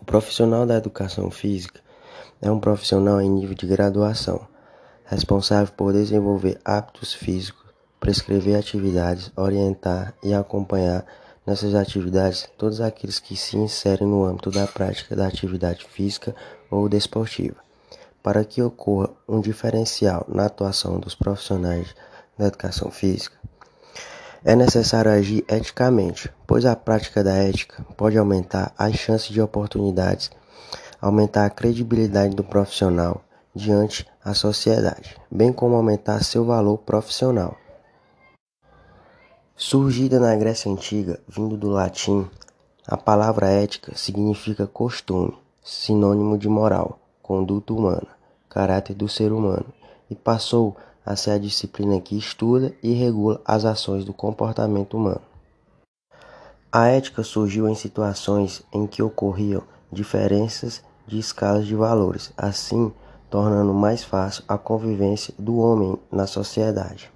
O profissional da educação física é um profissional em nível de graduação, responsável por desenvolver hábitos físicos, prescrever atividades, orientar e acompanhar nessas atividades todos aqueles que se inserem no âmbito da prática da atividade física ou desportiva. Para que ocorra um diferencial na atuação dos profissionais da educação física, é necessário agir eticamente, pois a prática da ética pode aumentar as chances de oportunidades, aumentar a credibilidade do profissional diante a sociedade, bem como aumentar seu valor profissional. Surgida na Grécia Antiga, vindo do latim, a palavra ética significa costume, sinônimo de moral, conduta humana, caráter do ser humano, e passou a ser a disciplina que estuda e regula as ações do comportamento humano. A ética surgiu em situações em que ocorriam diferenças de escalas de valores, assim tornando mais fácil a convivência do homem na sociedade.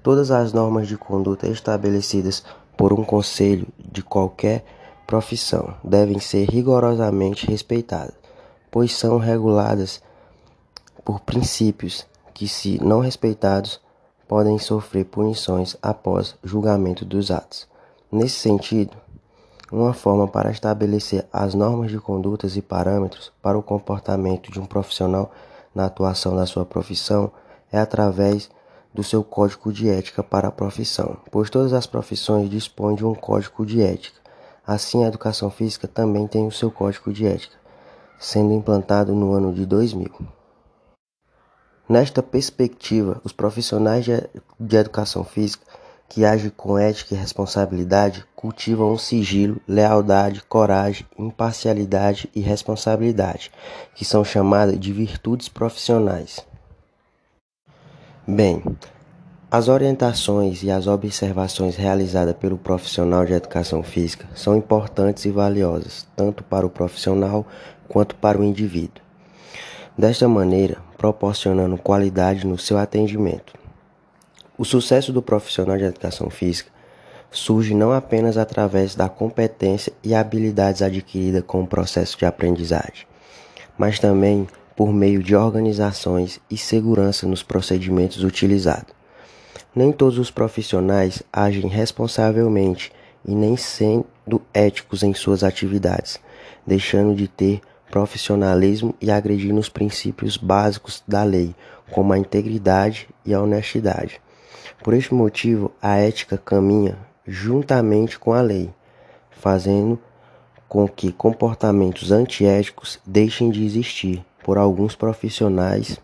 Todas as normas de conduta estabelecidas por um conselho de qualquer profissão devem ser rigorosamente respeitadas, pois são reguladas por princípios que, se não respeitados, podem sofrer punições após julgamento dos atos. Nesse sentido, uma forma para estabelecer as normas de condutas e parâmetros para o comportamento de um profissional na atuação da sua profissão é através do seu código de ética para a profissão, pois todas as profissões dispõem de um código de ética. Assim, a educação física também tem o seu código de ética, sendo implantado no ano de 2000. Nesta perspectiva, os profissionais de educação física que agem com ética e responsabilidade cultivam um sigilo, lealdade, coragem, imparcialidade e responsabilidade, que são chamadas de virtudes profissionais. Bem, as orientações e as observações realizadas pelo profissional de educação física são importantes e valiosas, tanto para o profissional quanto para o indivíduo. Desta maneira, proporcionando qualidade no seu atendimento. O sucesso do profissional de educação física surge não apenas através da competência e habilidades adquiridas com o processo de aprendizagem, mas também por meio de organizações e segurança nos procedimentos utilizados. Nem todos os profissionais agem responsavelmente e nem sendo éticos em suas atividades, deixando de ter profissionalismo e agredindo os princípios básicos da lei, como a integridade e a honestidade. Por este motivo, a ética caminha juntamente com a lei, fazendo com que comportamentos antiéticos deixem de existir por alguns profissionais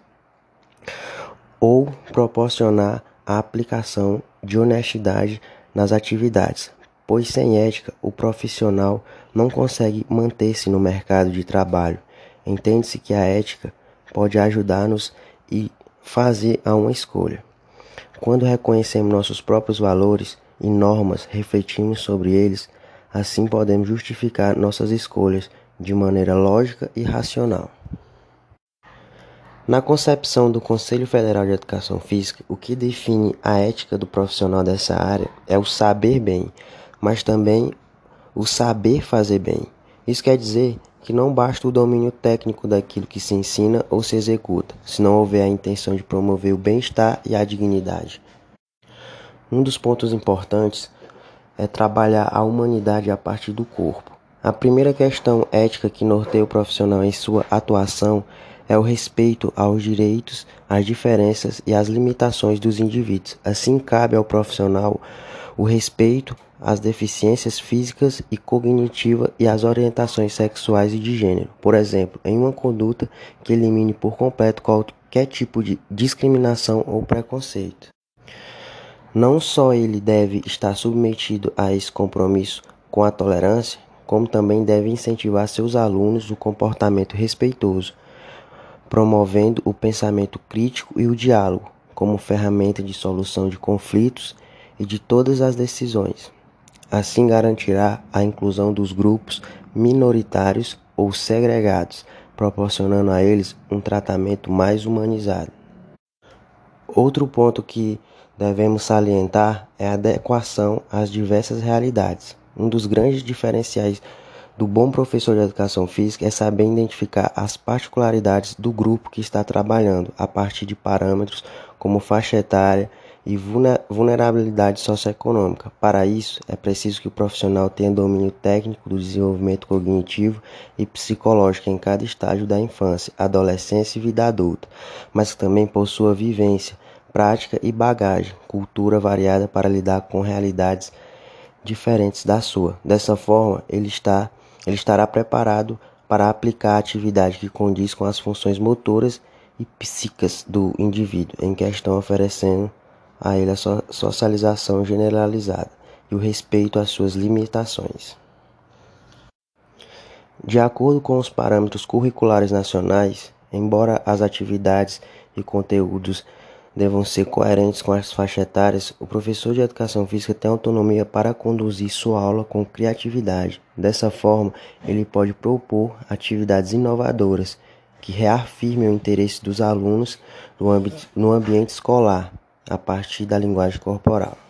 ou proporcionar a aplicação de honestidade nas atividades, pois sem ética o profissional não consegue manter-se no mercado de trabalho. Entende-se que a ética pode ajudar-nos e fazer a uma escolha. Quando reconhecemos nossos próprios valores e normas, refletimos sobre eles, assim podemos justificar nossas escolhas de maneira lógica e racional. Na concepção do Conselho Federal de Educação Física, o que define a ética do profissional dessa área é o saber bem, mas também o saber fazer bem. Isso quer dizer que não basta o domínio técnico daquilo que se ensina ou se executa, se não houver a intenção de promover o bem-estar e a dignidade. Um dos pontos importantes é trabalhar a humanidade a partir do corpo. A primeira questão ética que norteia o profissional em sua atuação é o respeito aos direitos, às diferenças e às limitações dos indivíduos. Assim, cabe ao profissional o respeito às deficiências físicas e cognitivas e às orientações sexuais e de gênero. Por exemplo, em uma conduta que elimine por completo qualquer tipo de discriminação ou preconceito. Não só ele deve estar submetido a esse compromisso com a tolerância, como também deve incentivar seus alunos o comportamento respeitoso, promovendo o pensamento crítico e o diálogo como ferramenta de solução de conflitos e de todas as decisões. Assim garantirá a inclusão dos grupos minoritários ou segregados, proporcionando a eles um tratamento mais humanizado. Outro ponto que devemos salientar é a adequação às diversas realidades. Um dos grandes diferenciais do bom professor de educação física é saber identificar as particularidades do grupo que está trabalhando a partir de parâmetros como faixa etária e vulnerabilidade socioeconômica. Para isso, é preciso que o profissional tenha domínio técnico do desenvolvimento cognitivo e psicológico em cada estágio da infância, adolescência e vida adulta, mas que também possua vivência, prática e bagagem, cultura variada para lidar com realidades diferentes da sua. Dessa forma, ele está ele estará preparado para aplicar a atividade que condiz com as funções motoras e psíquicas do indivíduo em questão, oferecendo a ele a socialização generalizada e o respeito às suas limitações. De acordo com os parâmetros curriculares nacionais, embora as atividades e conteúdos devam ser coerentes com as faixas etárias, o professor de educação física tem autonomia para conduzir sua aula com criatividade. Dessa forma, ele pode propor atividades inovadoras que reafirmem o interesse dos alunos no, ambi no ambiente escolar a partir da linguagem corporal.